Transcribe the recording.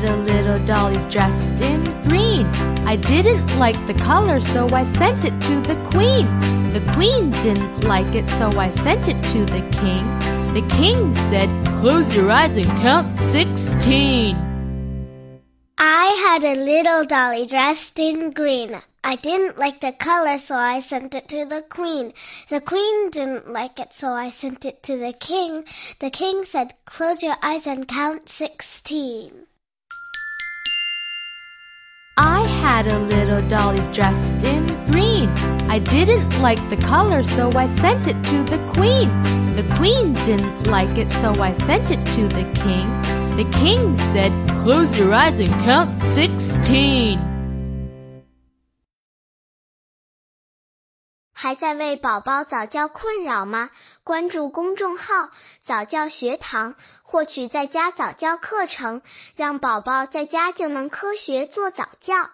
dolly dressed in green. I didn't like the color, so I sent it to the queen. The queen didn't like it, so I sent it to the king. The king said, Close your eyes and count sixteen. I had a little dolly dressed in green. I didn't like the color, so I sent it to the queen. The queen didn't like it, so I sent it to the king. The king said, Close your eyes and count sixteen. had a little dolly dressed in green. I didn't like the color, so I sent it to the queen. The queen didn't like it, so I sent it to the king. The king said, Close your eyes and count sixteen. 还在为宝宝早教困扰吗？关注公众号“早教学堂”，获取在家早教课程，让宝宝在家就能科学做早教。